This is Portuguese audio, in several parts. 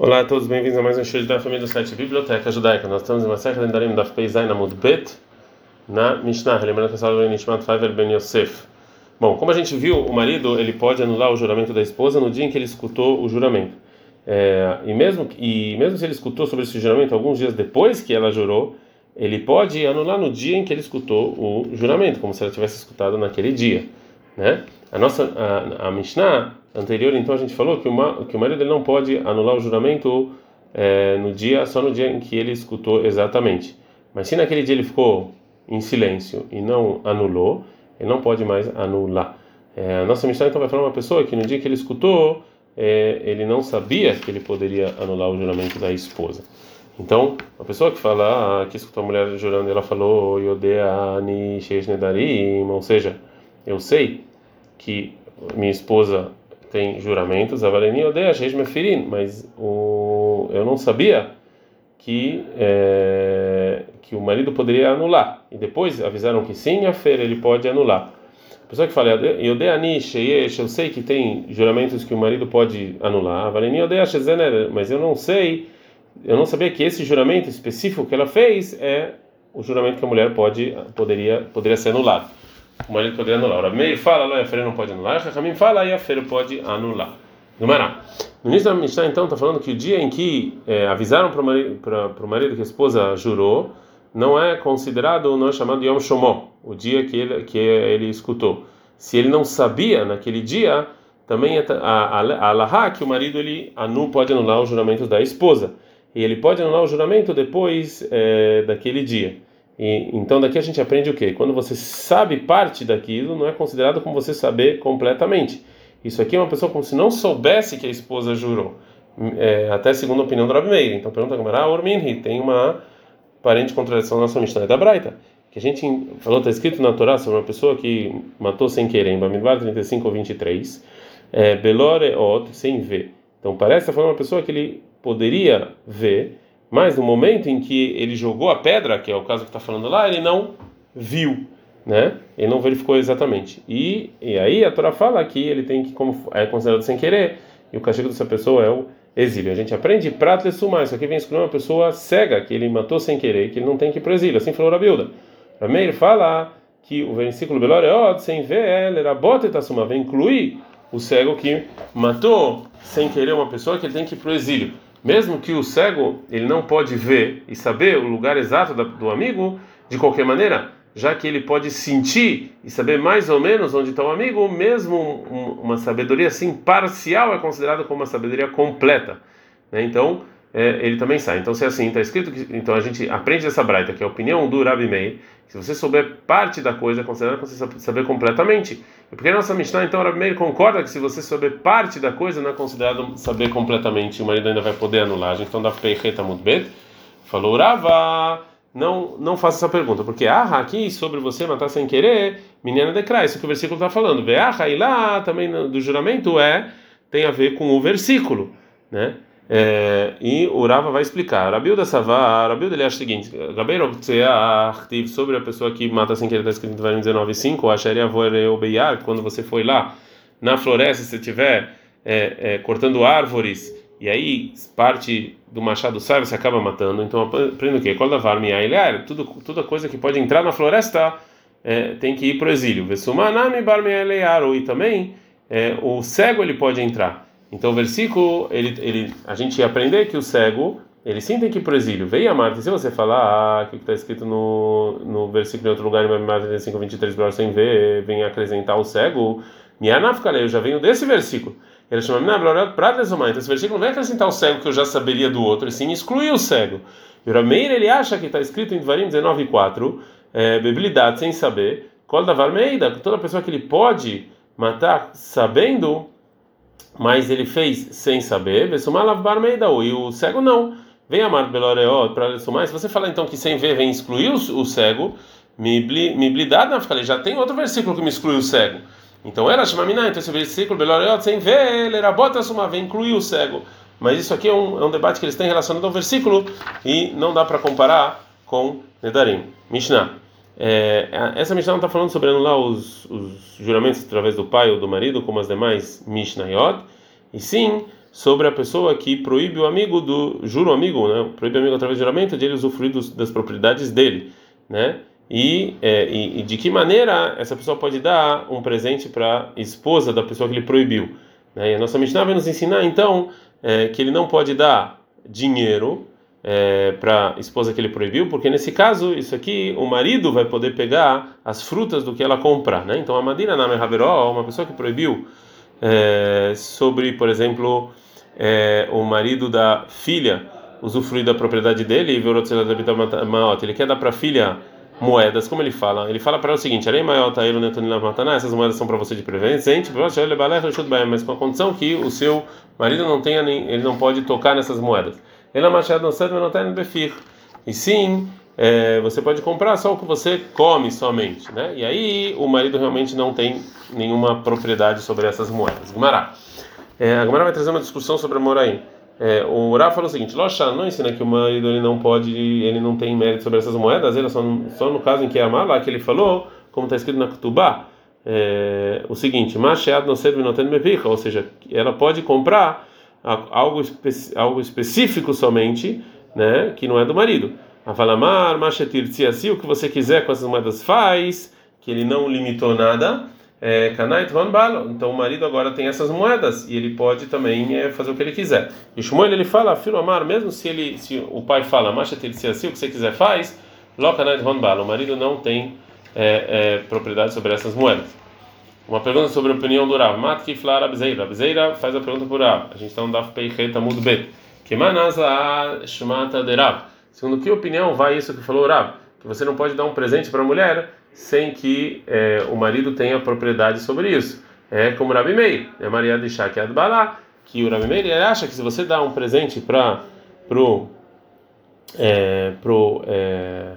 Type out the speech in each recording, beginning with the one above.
Olá a todos, bem-vindos a mais um show da família do site Biblioteca Judaica. Nós estamos em uma série de Darim da Feizai na Mudbet, na Mishnah, lembrando que essa aula é Nishmat Faiver Ben Yosef. Bom, como a gente viu, o marido ele pode anular o juramento da esposa no dia em que ele escutou o juramento. É, e, mesmo, e mesmo se ele escutou sobre esse juramento alguns dias depois que ela jurou, ele pode anular no dia em que ele escutou o juramento, como se ela tivesse escutado naquele dia. Né? A nossa a, a Mishnah anterior, então, a gente falou que, uma, que o marido não pode anular o juramento é, no dia, só no dia em que ele escutou exatamente. Mas se naquele dia ele ficou em silêncio e não anulou, ele não pode mais anular. É, a nossa missão então vai falar uma pessoa que no dia que ele escutou, é, ele não sabia que ele poderia anular o juramento da esposa. Então, a pessoa que fala ah, que escutou a mulher jurando, ela falou ou seja, eu sei que minha esposa tem juramentos, Avaleni odeia Sheish Mefirin, mas o, eu não sabia que é, que o marido poderia anular. E depois avisaram que sim, a feira ele pode anular. A pessoa que fala, Yodeani Sheish, eu sei que tem juramentos que o marido pode anular, Avaleni odeia Shezener, mas eu não sei, eu não sabia que esse juramento específico que ela fez é o juramento que a mulher pode poderia poderia ser anulado o marido poderia anular. O Meir fala, lá, a feira não pode anular. Rahamim fala, aí a feira pode anular. Numará. No início da Mishnah, então, está falando que o dia em que é, avisaram para o marido, marido que a esposa jurou, não é considerado, não é chamado Yom Shomó, o dia que ele, que ele escutou. Se ele não sabia naquele dia, também é a, a, a que o marido ele anu, pode anular o juramento da esposa. E ele pode anular o juramento depois é, daquele dia. E, então daqui a gente aprende o quê? Quando você sabe parte daquilo, não é considerado como você saber completamente. Isso aqui é uma pessoa como se não soubesse que a esposa jurou, é, até segundo a opinião do Rabi Meir. Então pergunta como era, ah, Orminhi, tem uma parente contradição na nossa Mishnah da Braita, que a gente falou, está escrito na Torá sobre uma pessoa que matou sem querer, em Bamidbar 35 ou 23, é, Belore Ot, sem ver. Então parece que falando uma pessoa que ele poderia ver, mas no momento em que ele jogou a pedra, que é o caso que está falando lá, ele não viu, né? Ele não verificou exatamente. E, e aí a Torá fala que ele tem que, como é considerado sem querer, e o castigo dessa pessoa é o exílio. A gente aprende prato sumar. Isso aqui vem excluir uma pessoa cega que ele matou sem querer, que ele não tem que ir para o exílio. Assim falou a Bilda. Rameir fala que o versículo Beloreot, sem ver ela, era bota suma, vem incluir o cego que matou sem querer uma pessoa que ele tem que ir para o exílio mesmo que o cego ele não pode ver e saber o lugar exato do amigo, de qualquer maneira, já que ele pode sentir e saber mais ou menos onde está o amigo, mesmo uma sabedoria assim parcial é considerada como uma sabedoria completa. Né? Então, é, ele também sai. Então, se é assim, está escrito que. Então, a gente aprende essa braita, que é a opinião do Rabi Meir. Se você souber parte da coisa, é considerado você saber completamente. E porque a nossa Mishnah, então, o Rabi Meir concorda que se você souber parte da coisa, não é considerado saber completamente. O marido ainda vai poder anular. A gente então dá Peireta Mudbet. Falou, Rava. Não, não faça essa pergunta, porque ah, aqui sobre você matar sem querer, menina declara, isso que o versículo está falando. Veah, e lá também do juramento é tem a ver com o versículo, né? É, e o Rava vai explicar. Rabilda Savar, Rabilda ele acha o seguinte: Gabeiro sobre a pessoa que mata sem querer, está escrito em Devarim 19:5, Acharia Beiar, quando você foi lá na floresta, se estiver é, é, cortando árvores e aí parte do machado sai, você acaba matando. Então aprende o quê? Qual da Miailear, tudo toda coisa que pode entrar na floresta é, tem que ir para o exílio. Vesumanami Barmiailear, e também é, o cego ele pode entrar. Então o versículo, ele, ele, a gente ia aprender que o cego, ele sim tem que ir para o exílio. Veio a Marta, se você falar, ah, o que está escrito no, no versículo em outro lugar, em Marta 35, 23, sem ver, vem acrescentar o cego, Mianafkale, eu já venho desse versículo. Ele chama. Então esse versículo não vai acrescentar o cego que eu já saberia do outro, e sim excluir o cego. E o Rameir, ele acha que está escrito em Dvarim 19, 4, é, bebilidade sem saber, Kol da Varmeida, toda pessoa que ele pode matar sabendo mas ele fez sem saber, e o cego não. Vem amar Beloreot para Lessumar. Se você falar então que sem ver vem excluir o, cego, me blidar na falei, já tem outro versículo que me exclui o cego. Então era chamamina, então esse versículo Beloreot sem ver, ele era bota suma, vem incluir o cego. Mas isso aqui é um, é um debate que eles têm relacionado ao versículo e não dá para comparar com Nedarim. Mishnah. É, essa Mishnah não está falando sobre anular os, os, juramentos através do pai ou do marido, como as demais Mishnayot, e sim sobre a pessoa que proíbe o amigo do juro amigo, né? Proíbe o amigo através do juramento de ele usufruir dos, das propriedades dele, né? E, é, e, e, de que maneira essa pessoa pode dar um presente para a esposa da pessoa que ele proibiu? Né? E a nossa Mishnah vai nos ensinar então é, que ele não pode dar dinheiro é, para a esposa que ele proibiu, porque nesse caso, isso aqui, o marido vai poder pegar as frutas do que ela comprar, né? Então a Madina na Haveró, uma pessoa que proibiu é, sobre, por exemplo, é, o marido da filha usufruir da propriedade dele e ele quer dar para a filha moedas, como ele fala? Ele fala para ela o seguinte: essas moedas são para você de presente, mas com a condição que o seu marido não tenha nem, ele não pode tocar nessas moedas. Ele é machado no centro, não tem. E sim, é, você pode comprar só o que você come somente, né? E aí o marido realmente não tem nenhuma propriedade sobre essas moedas. Gumará. É, a Gumará vai trazer uma discussão sobre a Moraim. É, o Urá falou o seguinte: Locha não ensina que o marido ele não pode, ele não tem mérito sobre essas moedas, ele só, só no caso em que é a mala que ele falou, como está escrito na Kutubá, é, o seguinte: Machead não serve não tem ou seja, ela pode comprar algo, espe algo específico somente, né, que não é do marido. Avalamar, Machetir Tziasi, o que você quiser com essas moedas faz, que ele não limitou nada é, Kanait. Então o marido agora tem essas moedas e ele pode também é, fazer o que ele quiser. E Shmuel ele fala, filho amar, mesmo se ele, se o pai fala, Masha assim, o que você quiser faz, Lo Kanait Van Balo. O marido não tem é, é, propriedade sobre essas moedas. Uma pergunta sobre a opinião do Rav. Mat Kiflar Abzeira. Abzeira faz a pergunta por Rav. A gente está no Daf Peichet Amud Bet. Que manasa Shmata de Rav. Segundo que opinião vai isso que falou Rav? Que você não pode dar um presente para a mulher sem que é, o marido tenha propriedade sobre isso. É como o Rabi Meir, é Maria de Shakiad Balá, que o Rabi acha que se você dá um presente para pro é, pro é,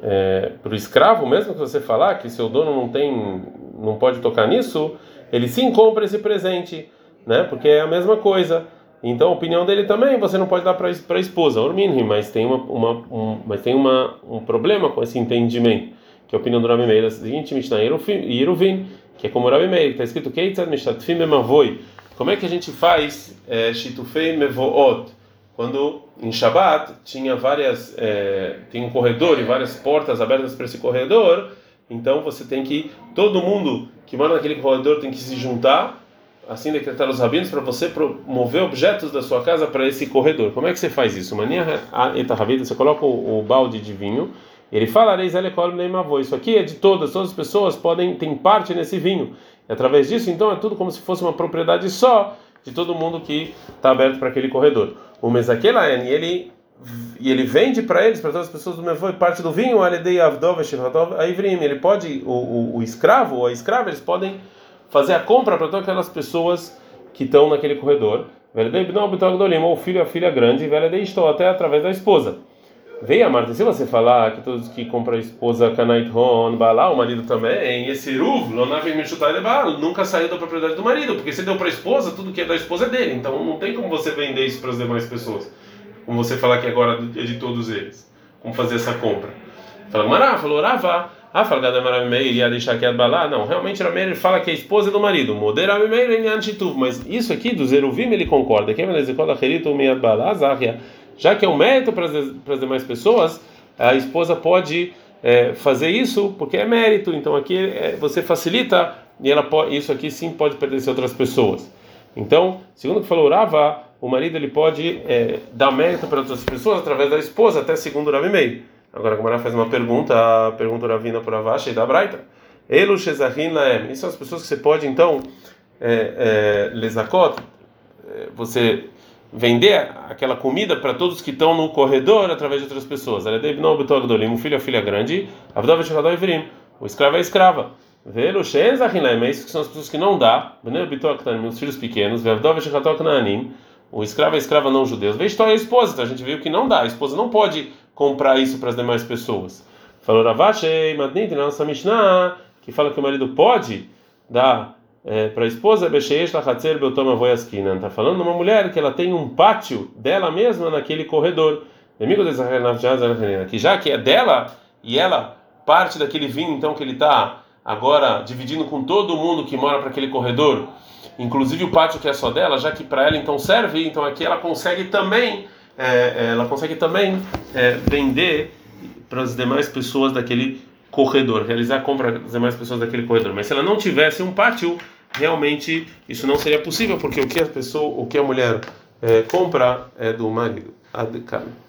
é, pro escravo, mesmo que você falar que seu dono não tem não pode tocar nisso, ele sim compra esse presente, né? Porque é a mesma coisa. Então a opinião dele também você não pode dar para a esposa, Orminhi, mas tem uma, uma um, mas tem uma, um problema com esse entendimento que é a opinião do Rabi Meir é a seguinte, Mishnah que é como o Rabi Meir, está escrito Keitzad. Como é que a gente faz é, Shitufei Mevoot? Quando em Shabat tinha várias, é, tem um corredor e várias portas abertas para esse corredor, então você tem que, todo mundo que mora naquele corredor tem que se juntar, assim decretar os rabinos, para você mover objetos da sua casa para esse corredor. Como é que você faz isso? Mania eta você coloca o, balde de vinho ele fala, isso aqui é de todas, todas as pessoas podem ter parte nesse vinho. E através disso, então, é tudo como se fosse uma propriedade só de todo mundo que está aberto para aquele corredor. O Mesaquelaen, ele e ele vende para eles, para todas as pessoas do Mevoi, parte do vinho, ele pode, o, o, o escravo ou a escrava, eles podem fazer a compra para todas aquelas pessoas que estão naquele corredor. Ou o filho a filha grande, até através da esposa. Veio a Marta, se você falar que todos que compram a esposa Kanait Balá, o marido também, esse Ruv, nunca saiu da propriedade do marido, porque você deu para a esposa, tudo que é da esposa é dele, então não tem como você vender isso para as demais pessoas, como você falar que agora é de todos eles, como fazer essa compra. Fala, Mará, falou, Rava, ah, fala Gadamara Meir, ia deixar que Balá, não, realmente Rameir fala que é a esposa do marido, Modera Meir em mas isso aqui do Zeruvim ele concorda, que já que é um mérito para as, demais pessoas, a esposa pode é, fazer isso porque é mérito. Então aqui é, você facilita e ela pode, isso aqui sim pode pertencer a outras pessoas. Então, segundo que falou Rava, o marido ele pode é, dar mérito para outras pessoas através da esposa, até segundo o Ravi Meir. Agora, como ela faz uma pergunta, a pergunta Ravina por Avashi e da Braita. Elu Shezahin Laem. Isso são as pessoas que você pode, então, é, é, lesakot, é, você vender aquela comida para todos que estão no corredor através de outras pessoas. Um filho é filha grande, o escravo é escrava. Velo é isso que são as pessoas que não dá, os filhos pequenos, o escravo é escrava não judeus. Veja a esposa, então a gente viu que não dá, a esposa não pode comprar isso para as demais pessoas. Falou Ravashi, Madnit, na nossa Mishnah, que fala que o marido pode dar é, para a esposa, está falando de uma mulher que ela tem um pátio dela mesma naquele corredor. Que já que é dela e ela parte daquele vinho, então que ele está agora dividindo com todo mundo que mora para aquele corredor, inclusive o pátio que é só dela, já que para ela então serve, então aqui ela consegue também, é, ela consegue também é, vender para as demais pessoas daquele corredor, realizar a compra das demais pessoas daquele corredor. Mas se ela não tivesse um pátio, realmente isso não seria possível, porque o que a pessoa, o que a mulher é, compra é do marido. Adkan.